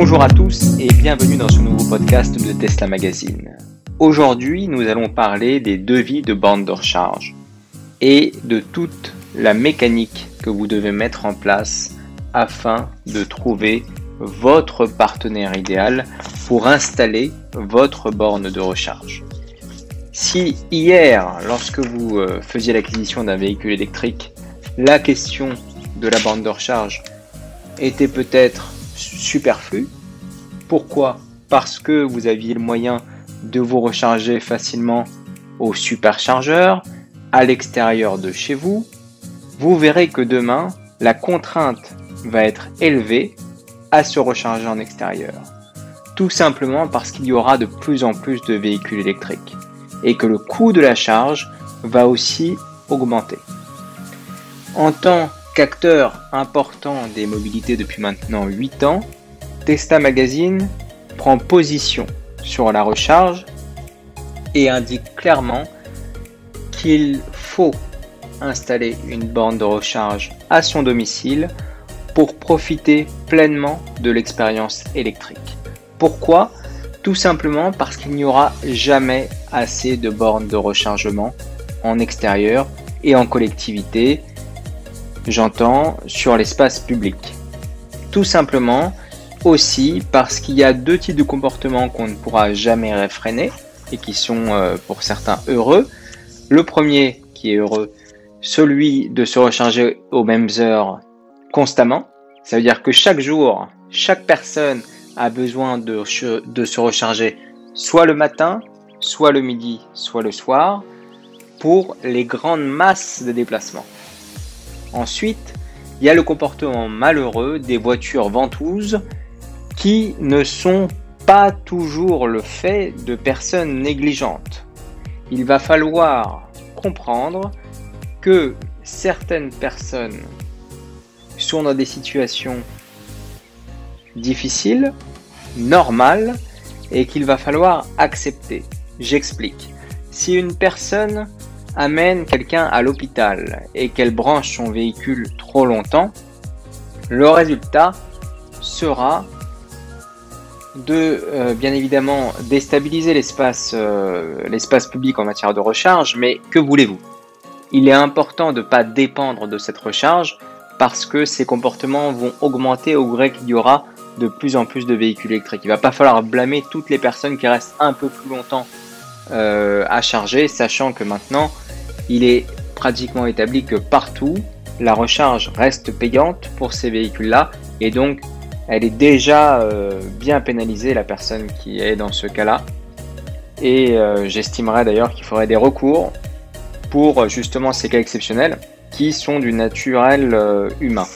Bonjour à tous et bienvenue dans ce nouveau podcast de Tesla Magazine. Aujourd'hui, nous allons parler des devis de bande de recharge et de toute la mécanique que vous devez mettre en place afin de trouver votre partenaire idéal pour installer votre borne de recharge. Si hier, lorsque vous euh, faisiez l'acquisition d'un véhicule électrique, la question de la borne de recharge était peut-être superflue, pourquoi? Parce que vous aviez le moyen de vous recharger facilement au superchargeur, à l'extérieur de chez vous, vous verrez que demain, la contrainte va être élevée à se recharger en extérieur. Tout simplement parce qu'il y aura de plus en plus de véhicules électriques et que le coût de la charge va aussi augmenter. En tant qu'acteur important des mobilités depuis maintenant 8 ans, Tesla Magazine prend position sur la recharge et indique clairement qu'il faut installer une borne de recharge à son domicile pour profiter pleinement de l'expérience électrique. Pourquoi? Tout simplement parce qu'il n'y aura jamais assez de bornes de rechargement en extérieur et en collectivité, j'entends, sur l'espace public. Tout simplement aussi parce qu'il y a deux types de comportements qu'on ne pourra jamais réfréner et qui sont euh, pour certains heureux. Le premier qui est heureux, celui de se recharger aux mêmes heures constamment. Ça veut dire que chaque jour, chaque personne a besoin de, de se recharger soit le matin, soit le midi, soit le soir, pour les grandes masses de déplacements. Ensuite, il y a le comportement malheureux des voitures ventouses qui ne sont pas toujours le fait de personnes négligentes. Il va falloir comprendre que certaines personnes sont dans des situations difficiles, normales, et qu'il va falloir accepter. J'explique. Si une personne amène quelqu'un à l'hôpital et qu'elle branche son véhicule trop longtemps, le résultat sera de euh, bien évidemment déstabiliser l'espace euh, l'espace public en matière de recharge, mais que voulez-vous? Il est important de ne pas dépendre de cette recharge parce que ces comportements vont augmenter au gré qu'il y aura de plus en plus de véhicules électriques. Il va pas falloir blâmer toutes les personnes qui restent un peu plus longtemps euh, à charger, sachant que maintenant il est pratiquement établi que partout la recharge reste payante pour ces véhicules-là et donc elle est déjà euh, bien pénalisée, la personne qui est dans ce cas-là. Et euh, j'estimerais d'ailleurs qu'il faudrait des recours pour justement ces cas exceptionnels qui sont du naturel euh, humain.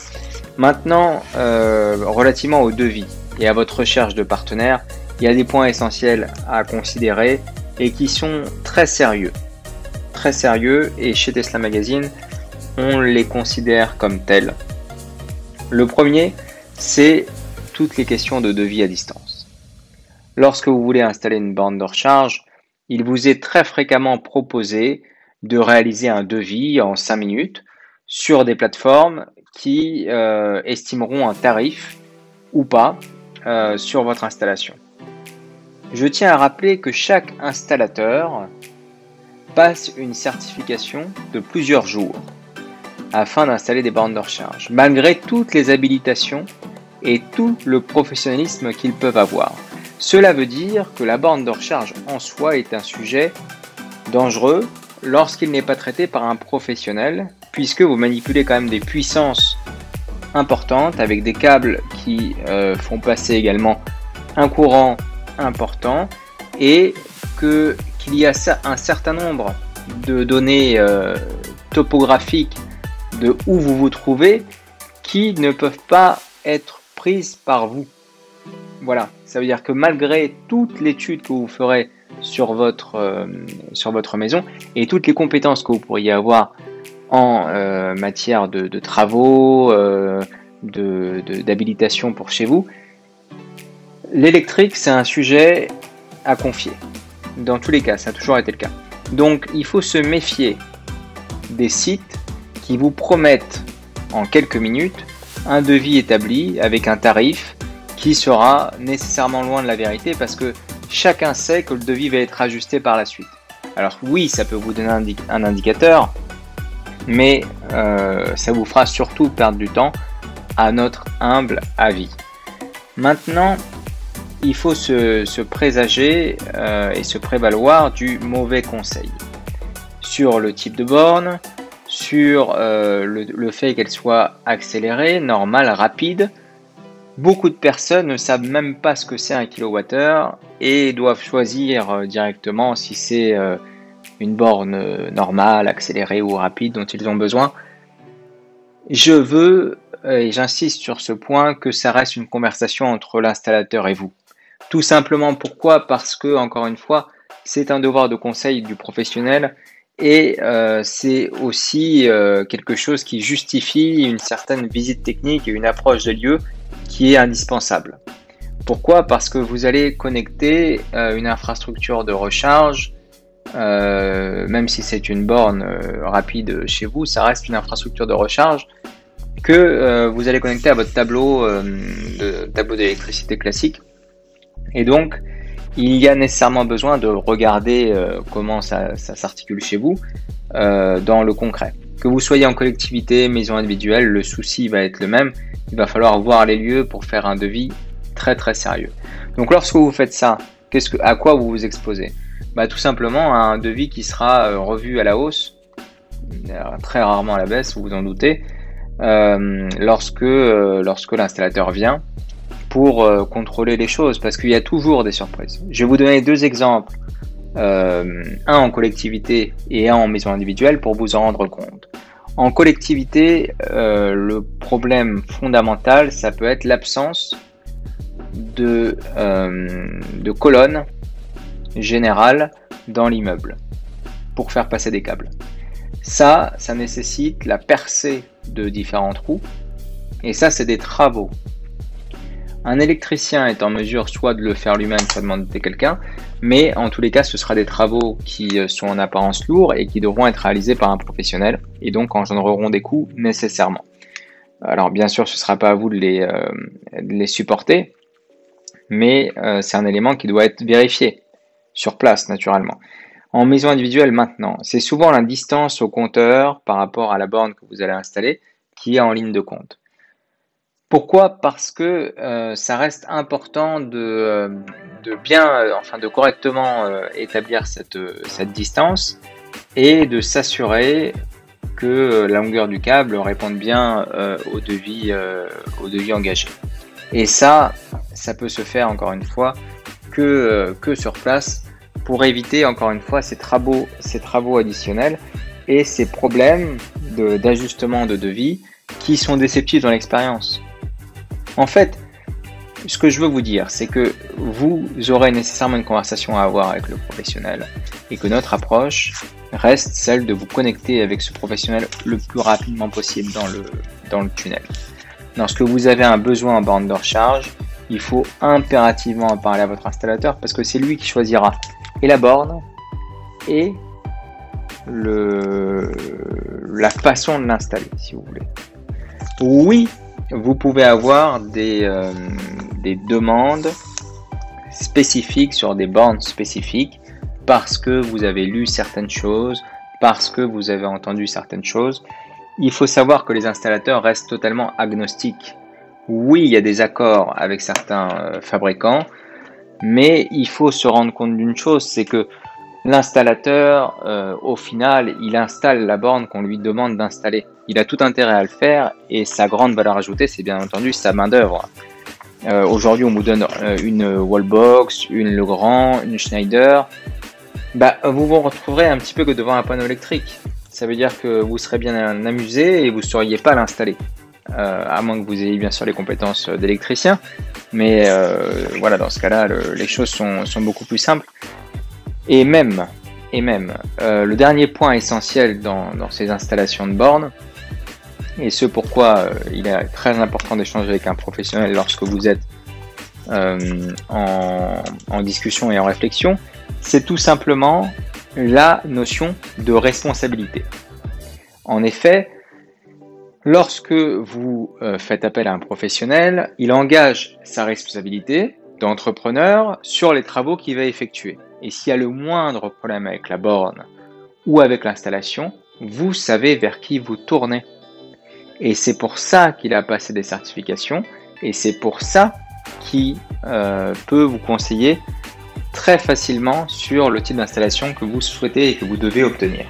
Maintenant, relativement au devis et à votre recherche de partenaires, il y a des points essentiels à considérer et qui sont très sérieux. Très sérieux et chez Tesla Magazine, on les considère comme tels. Le premier, c'est toutes les questions de devis à distance. Lorsque vous voulez installer une bande de recharge, il vous est très fréquemment proposé de réaliser un devis en 5 minutes sur des plateformes qui euh, estimeront un tarif ou pas euh, sur votre installation. Je tiens à rappeler que chaque installateur passe une certification de plusieurs jours afin d'installer des bornes de recharge, malgré toutes les habilitations et tout le professionnalisme qu'ils peuvent avoir. Cela veut dire que la borne de recharge en soi est un sujet dangereux lorsqu'il n'est pas traité par un professionnel, puisque vous manipulez quand même des puissances importantes avec des câbles qui euh, font passer également un courant important et que qu'il y a un certain nombre de données euh, topographiques de où vous vous trouvez qui ne peuvent pas être par vous. Voilà, ça veut dire que malgré toute l'étude que vous ferez sur votre, euh, sur votre maison et toutes les compétences que vous pourriez avoir en euh, matière de, travaux, euh, d'habilitation pour chez vous, l'électrique c'est un sujet à confier. Dans tous les cas, ça a toujours été le cas. Donc il faut se méfier des sites qui vous promettent en quelques minutes un devis établi avec un tarif qui sera nécessairement loin de la vérité parce que chacun sait que le devis va être ajusté par la suite. Alors oui, ça peut vous donner un, indicateur, mais euh, ça vous fera surtout perdre du temps à notre humble avis. Maintenant, il faut se, présager euh, et se prévaloir du mauvais conseil sur le type de borne, sur euh, le, fait qu'elle soit accélérée, normale, rapide. Beaucoup de personnes ne savent même pas ce que c'est un kilowattheure et doivent choisir euh, directement si c'est une borne normale, accélérée ou rapide dont ils ont besoin. Je veux, et j'insiste sur ce point, que ça reste une conversation entre l'installateur et vous. Tout simplement pourquoi? Parce que, encore une fois, c'est un devoir de conseil du professionnel et euh, c'est aussi euh, quelque chose qui justifie une certaine visite technique et une approche de lieu qui est indispensable. Pourquoi? Parce que vous allez connecter euh, une infrastructure de recharge, même si c'est une borne rapide chez vous, ça reste une infrastructure de recharge que vous allez connecter à votre tableau de tableau d'électricité classique et donc, il y a nécessairement besoin de regarder euh, comment ça, s'articule chez vous euh, dans le concret. Que vous soyez en collectivité, maison individuelle, le souci va être le même. Il va falloir voir les lieux pour faire un devis très très sérieux. Donc lorsque vous faites ça, qu'est-ce que, à quoi vous vous exposez? Bah, Tout simplement à un devis qui sera euh, revu à la hausse, très rarement à la baisse, vous vous en doutez, lorsque, lorsque l'installateur vient pour euh, contrôler les choses parce qu'il y a toujours des surprises. Je vais vous donner deux exemples, euh, un en collectivité et un en maison individuelle pour vous en rendre compte. En collectivité, euh, le problème fondamental, ça peut être l'absence de, de colonnes générales dans l'immeuble pour faire passer des câbles. Ça, ça nécessite la percée de différents trous. Et ça, c'est des travaux. Un électricien est en mesure soit de le faire lui-même, soit de demander quelqu'un, mais en tous les cas, ce sera des travaux qui euh, sont en apparence lourds et qui devront être réalisés par un professionnel et donc engendreront des coûts nécessairement. Alors bien sûr, ce ne sera pas à vous de les, euh, supporter, mais euh, c'est un élément qui doit être vérifié sur place naturellement. En maison individuelle maintenant, c'est souvent la distance au compteur par rapport à la borne que vous allez installer qui est en ligne de compte. Pourquoi? Parce que euh, ça reste important de, euh, bien, euh, enfin de correctement établir cette, distance et de s'assurer que la longueur du câble réponde bien au, devis, au devis engagé. Et ça, ça peut se faire encore une fois que, sur place pour éviter encore une fois ces travaux, ces travaux additionnels et ces problèmes d'ajustement de devis qui sont déceptifs dans l'expérience. En fait, ce que je veux vous dire, c'est que vous aurez nécessairement une conversation à avoir avec le professionnel et que notre approche reste celle de vous connecter avec ce professionnel le plus rapidement possible dans le, tunnel. Lorsque vous avez un besoin en borne de recharge, il faut impérativement en parler à votre installateur parce que c'est lui qui choisira et la borne et la façon de l'installer, si vous voulez. Oui, vous pouvez avoir des, euh, des demandes spécifiques sur des bornes spécifiques parce que vous avez lu certaines choses, parce que vous avez entendu certaines choses. Il faut savoir que les installateurs restent totalement agnostiques. Oui, il y a des accords avec certains euh, fabricants, mais il faut se rendre compte d'une chose, c'est que L'installateur, euh, au final, il installe la borne qu'on lui demande d'installer. Il a tout intérêt à le faire et sa grande valeur ajoutée, c'est bien entendu sa main-d'œuvre. Euh, aujourd'hui, on vous donne euh, une Wallbox, une Legrand, une Schneider. Bah, vous vous retrouverez un petit peu que devant un panneau électrique. Ça veut dire que vous serez bien amusé et vous ne sauriez pas l'installer. à moins que vous ayez bien sûr les compétences d'électricien. Mais voilà, dans ce cas-là, les choses sont, sont beaucoup plus simples. Et même, euh, le dernier point essentiel dans, ces installations de bornes, et ce pourquoi euh, il est très important d'échanger avec un professionnel lorsque vous êtes euh, en, discussion et en réflexion, c'est tout simplement la notion de responsabilité. En effet, Lorsque vous faites appel à un professionnel, il engage sa responsabilité d'entrepreneur sur les travaux qu'il va effectuer. Et s'il y a le moindre problème avec la borne ou avec l'installation, vous savez vers qui vous tournez. Et c'est pour ça qu'il a passé des certifications et c'est pour ça qu'il euh, peut vous conseiller très facilement sur le type d'installation que vous souhaitez et que vous devez obtenir.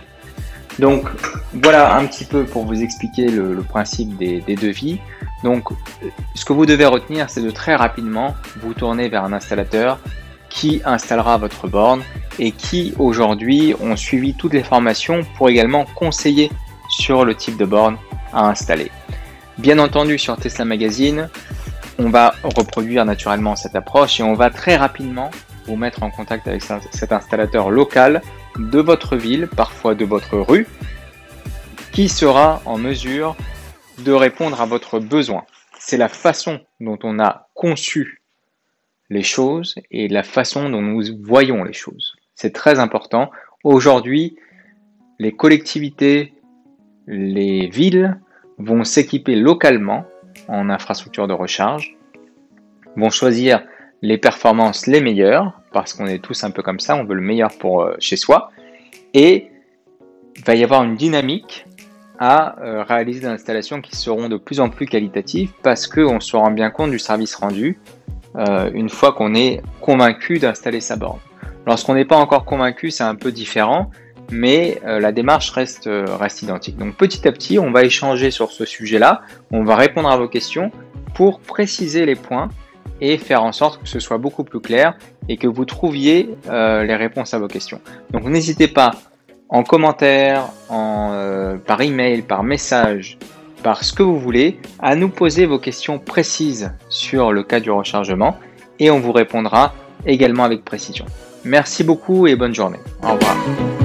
Donc voilà un petit peu pour vous expliquer le, principe des, devis. Donc ce que vous devez retenir, c'est de très rapidement vous tourner vers un installateur qui installera votre borne et qui aujourd'hui ont suivi toutes les formations pour également conseiller sur le type de borne à installer. Bien entendu sur Tesla Magazine, on va reproduire naturellement cette approche et on va très rapidement vous mettre en contact avec cet installateur local de votre ville, parfois de votre rue, qui sera en mesure de répondre à votre besoin. C'est la façon dont on a conçu les choses et la façon dont nous voyons les choses. C'est très important. Aujourd'hui, les collectivités, les villes vont s'équiper localement en infrastructure de recharge, vont choisir les performances les meilleures, parce qu'on est tous un peu comme ça, on veut le meilleur pour euh, chez soi, et il va y avoir une dynamique à euh, réaliser des installations qui seront de plus en plus qualitatives parce qu'on se rend bien compte du service rendu euh, une fois qu'on est convaincu d'installer sa borne. Lorsqu'on n'est pas encore convaincu, c'est un peu différent, mais la démarche reste, reste identique. Donc petit à petit, on va échanger sur ce sujet-là, on va répondre à vos questions pour préciser les points et faire en sorte que ce soit beaucoup plus clair et que vous trouviez euh, les réponses à vos questions. Donc n'hésitez pas en commentaire, en, euh, par email, par message, par ce que vous voulez, à nous poser vos questions précises sur le cas du rechargement et on vous répondra également avec précision. Merci beaucoup et bonne journée. Au revoir.